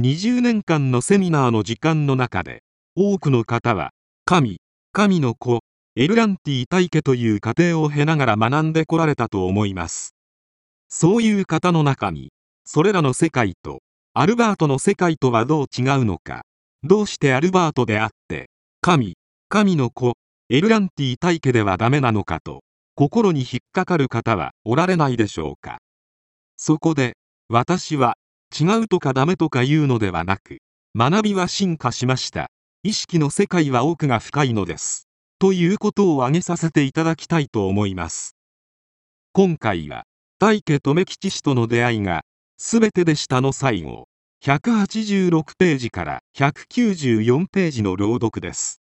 20年間のセミナーの時間の中で、多くの方は、神、神の子、エルランティ大家という過程を経ながら学んでこられたと思います。そういう方の中に、それらの世界と、アルバートの世界とはどう違うのか、どうしてアルバートであって、神、神の子、エルランティ大家ではダメなのかと、心に引っかかる方はおられないでしょうか。そこで、私は、違うとかダメとか言うのではなく、学びは進化しました。意識の世界は奥が深いのです。ということを挙げさせていただきたいと思います。今回は、大家留吉氏との出会いが、すべてでしたの最後、186ページから194ページの朗読です。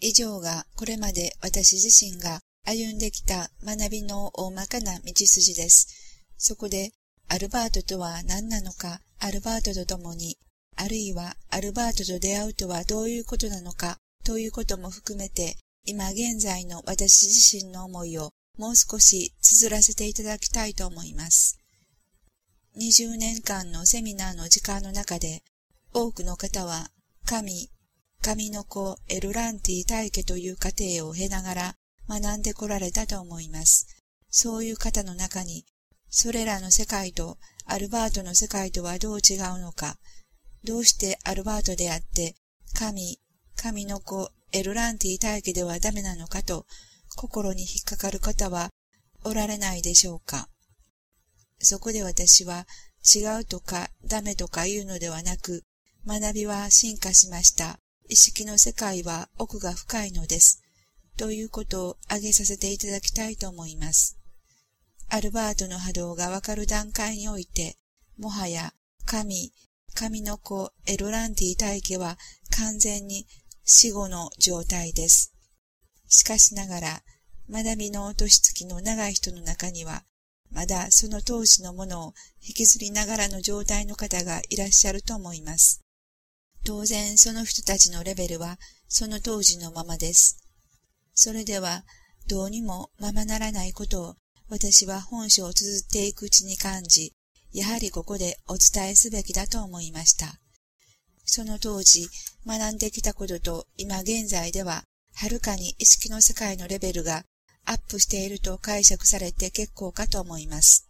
以上がこれまで私自身が歩んできた学びの大まかな道筋です。そこで、アルバートとは何なのか、アルバートと共に、あるいはアルバートと出会うとはどういうことなのか、ということも含めて、今現在の私自身の思いをもう少し綴らせていただきたいと思います。20年間のセミナーの時間の中で、多くの方は、神、神の子エルランティ大家という過程を経ながら学んでこられたと思います。そういう方の中に、それらの世界とアルバートの世界とはどう違うのか、どうしてアルバートであって、神、神の子、エルランティ大家ではダメなのかと、心に引っかかる方はおられないでしょうか。そこで私は、違うとかダメとか言うのではなく、学びは進化しました。意識の世界は奥が深いのです。ということを挙げさせていただきたいと思います。アルバートの波動がわかる段階において、もはや神、神の子エルランティ大家は完全に死後の状態です。しかしながら、学びの年月の長い人の中には、まだその当時のものを引きずりながらの状態の方がいらっしゃると思います。当然その人たちのレベルはその当時のままです。それでは、どうにもままならないことを私は本書を綴っていくうちに感じ、やはりここでお伝えすべきだと思いました。その当時学んできたことと今現在でははるかに意識の世界のレベルがアップしていると解釈されて結構かと思います。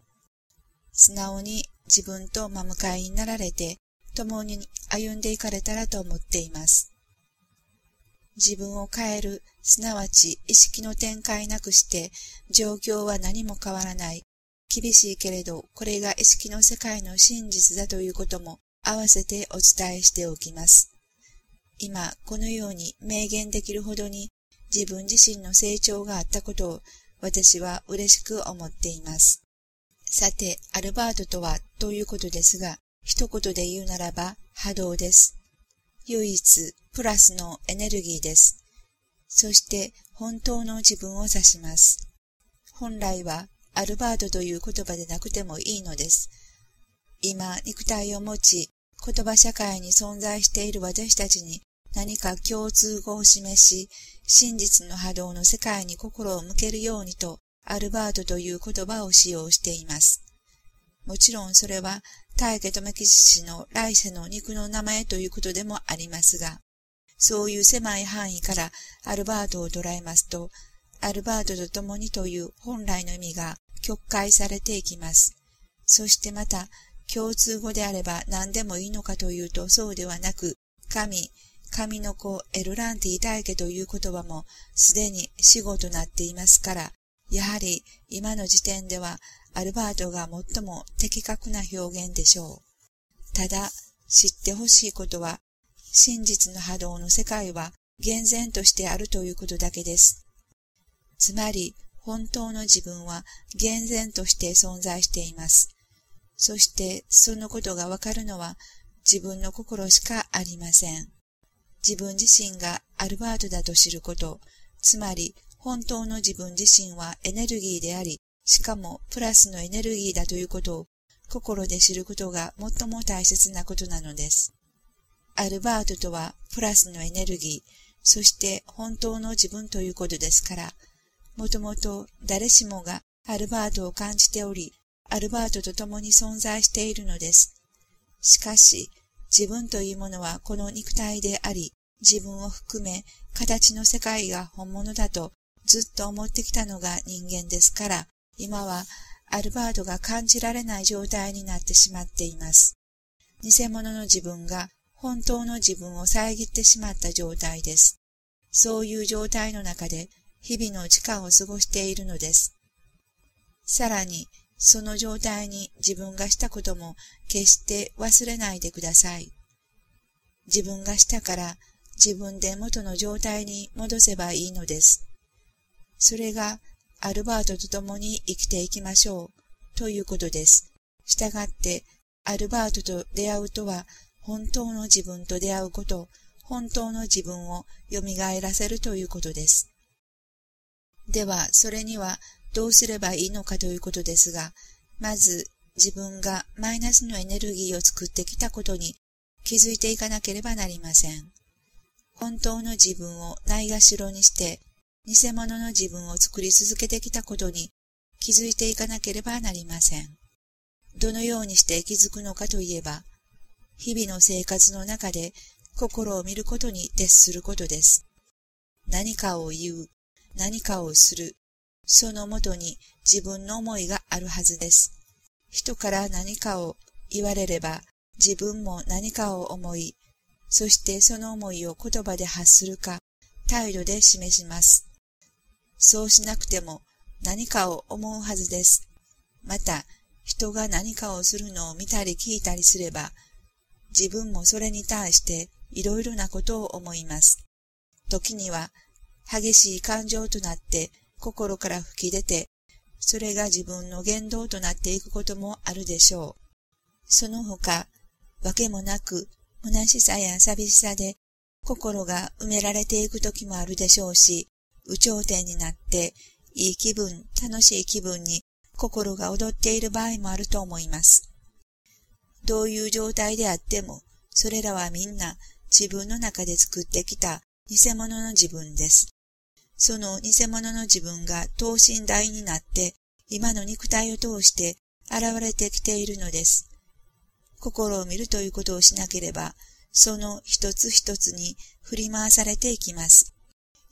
素直に自分と真向かいになられて共に歩んでいかれたらと思っています。自分を変える、すなわち意識の展開なくして状況は何も変わらない。厳しいけれど、これが意識の世界の真実だということも合わせてお伝えしておきます。今、このように明言できるほどに自分自身の成長があったことを私は嬉しく思っています。さて、アルバートとはということですが、一言で言うならば波動です。唯一、プラスのエネルギーです。そして本当の自分を指します。本来はアルバートという言葉でなくてもいいのです。今、肉体を持ち、言葉社会に存在している私たちに何か共通語を示し、真実の波動の世界に心を向けるようにと、アルバートという言葉を使用しています。もちろんそれは、大家留吉氏の来世の肉の名前ということでもありますが、そういう狭い範囲からアルバートを捉えますと、アルバートと共にという本来の意味が曲解されていきます。そしてまた、共通語であれば何でもいいのかというとそうではなく、神、神の子エルランティ大家という言葉もすでに死語となっていますから、やはり今の時点ではアルバートが最も的確な表現でしょう。ただ、知ってほしいことは、真実の波動の世界は厳然としてあるということだけです。つまり、本当の自分は厳然として存在しています。そしてそのことがわかるのは自分の心しかありません。自分自身がアルバートだと知ること、つまり本当の自分自身はエネルギーであり、しかもプラスのエネルギーだということを心で知ることが最も大切なことなのです。アルバートとはプラスのエネルギー、そして本当の自分ということですから、もともと誰しもがアルバートを感じており、アルバートと共に存在しているのです。しかし、自分というものはこの肉体であり、自分を含め形の世界が本物だとずっと思ってきたのが人間ですから、今はアルバートが感じられない状態になってしまっています。偽物の自分が本当の自分を遮ってしまった状態です。そういう状態の中で日々の時間を過ごしているのです。さらに、その状態に自分がしたことも決して忘れないでください。自分がしたから自分で元の状態に戻せばいいのです。それがアルバートと共に生きていきましょうということです。したがってアルバートと出会うとは本当の自分と出会うこと、本当の自分を蘇らせるということです。では、それにはどうすればいいのかということですが、まず自分がマイナスのエネルギーを作ってきたことに気づいていかなければなりません。本当の自分をないがしろにして、偽物の自分を作り続けてきたことに気づいていかなければなりません。どのようにして気づくのかといえば、日々の生活の中で心を見ることに徹することです。何かを言う、何かをする、そのもとに自分の思いがあるはずです。人から何かを言われれば自分も何かを思い、そしてその思いを言葉で発するか態度で示します。そうしなくても何かを思うはずです。また、人が何かをするのを見たり聞いたりすれば、自分もそれに対していろいろなことを思います。時には激しい感情となって心から吹き出て、それが自分の言動となっていくこともあるでしょう。その他、わけもなく、虚しさや寂しさで心が埋められていく時もあるでしょうし、有頂天になって、いい気分、楽しい気分に心が踊っている場合もあると思います。どういう状態であっても、それらはみんな自分の中で作ってきた偽物の自分です。その偽物の自分が等身大になって、今の肉体を通して現れてきているのです。心を見るということをしなければ、その一つ一つに振り回されていきます。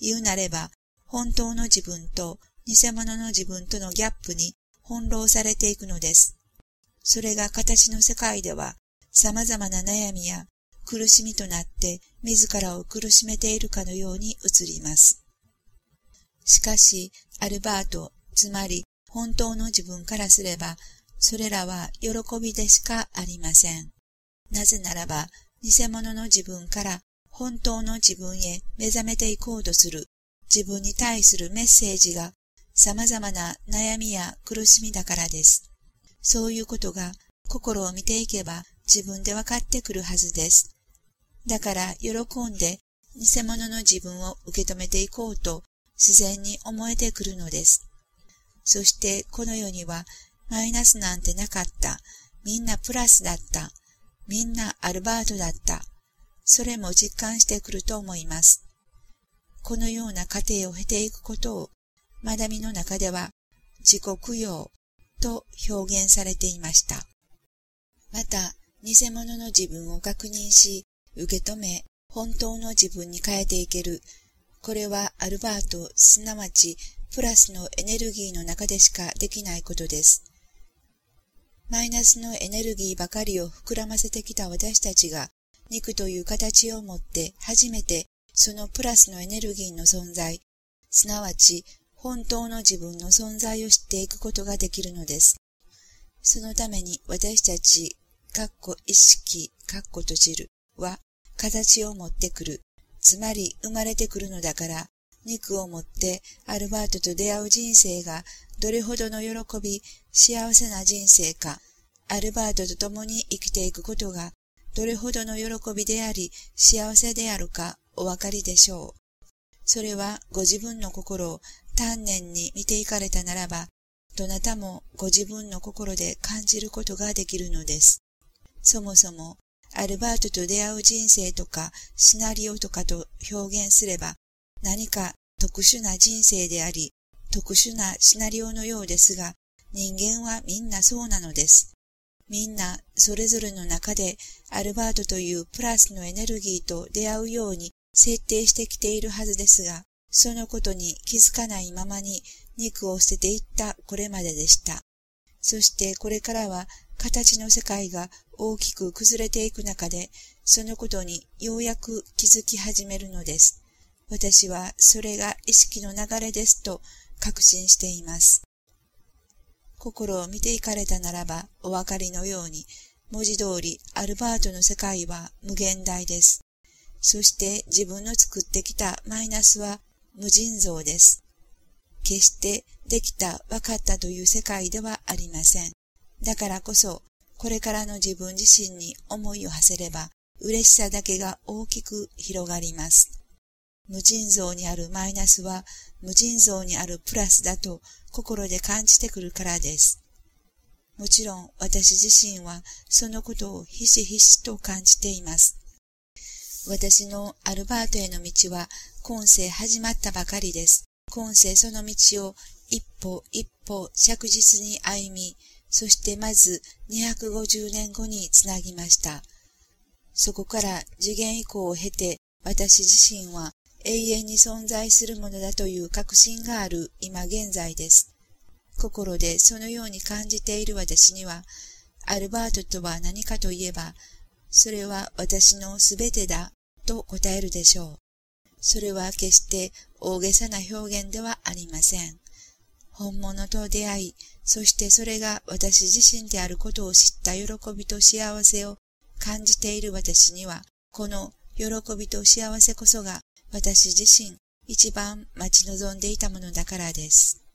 言うなれば、本当の自分と偽物の自分とのギャップに翻弄されていくのです。それが形の世界では様々な悩みや苦しみとなって自らを苦しめているかのように映ります。しかし、アルバート、つまり本当の自分からすれば、それらは喜びでしかありません。なぜならば、偽物の自分から本当の自分へ目覚めていこうとする自分に対するメッセージが様々な悩みや苦しみだからです。そういうことが心を見ていけば自分で分かってくるはずです。だから喜んで偽物の自分を受け止めていこうと自然に思えてくるのです。そしてこの世にはマイナスなんてなかった。みんなプラスだった。みんなアルバートだった。それも実感してくると思います。このような過程を経ていくことを、学びの中では自己供養と表現されていました。また、偽物の自分を確認し、受け止め、本当の自分に変えていける。これはアルバート、すなわちプラスのエネルギーの中でしかできないことです。マイナスのエネルギーばかりを膨らませてきた私たちが、肉という形を持って初めてそのプラスのエネルギーの存在、すなわち本当の自分の存在を知っていくことができるのです。そのために私たち、かっこ意識、かっこ閉じるは形を持ってくる。つまり生まれてくるのだから、肉を持ってアルバートと出会う人生がどれほどの喜び、幸せな人生か、アルバートと共に生きていくことがどれほどの喜びであり、幸せであるかお分かりでしょう。それはご自分の心を丹念に見ていかれたならば、どなたもご自分の心で感じることができるのです。そもそも、アルバートと出会う人生とかシナリオとかと表現すれば、何か特殊な人生であり、特殊なシナリオのようですが、人間はみんなそうなのです。みんなそれぞれの中でアルバートというプラスのエネルギーと出会うように設定してきているはずですが、そのことに気づかないままに肉を捨てていったこれまででした。そしてこれからは形の世界が大きく崩れていく中で、そのことにようやく気づき始めるのです。私はそれが意識の流れですと確信しています。心を見ていかれたならばお分かりのように、文字通りアルバートの世界は無限大です。そして自分の作ってきたマイナスは無尽蔵です。決してできた、分かったという世界ではありません。だからこそ、これからの自分自身に思いを馳せれば、嬉しさだけが大きく広がります。無尽蔵にあるマイナスは無尽蔵にあるプラスだと心で感じてくるからです。もちろん私自身はそのことをひしひしと感じています。私のアルバートへの道は今世始まったばかりです。今世その道を一歩一歩着実に歩み、そしてまず250年後につなぎました。そこから次元以降を経て私自身は永遠に存在するものだという確信がある今現在です。心でそのように感じている私には、アルバートとは何かといえば、それは私のすべてだと答えるでしょう。それは決して大げさな表現ではありません。本物と出会い、そしてそれが私自身であることを知った喜びと幸せを感じている私には、この喜びと幸せこそが私自身一番待ち望んでいたものだからです。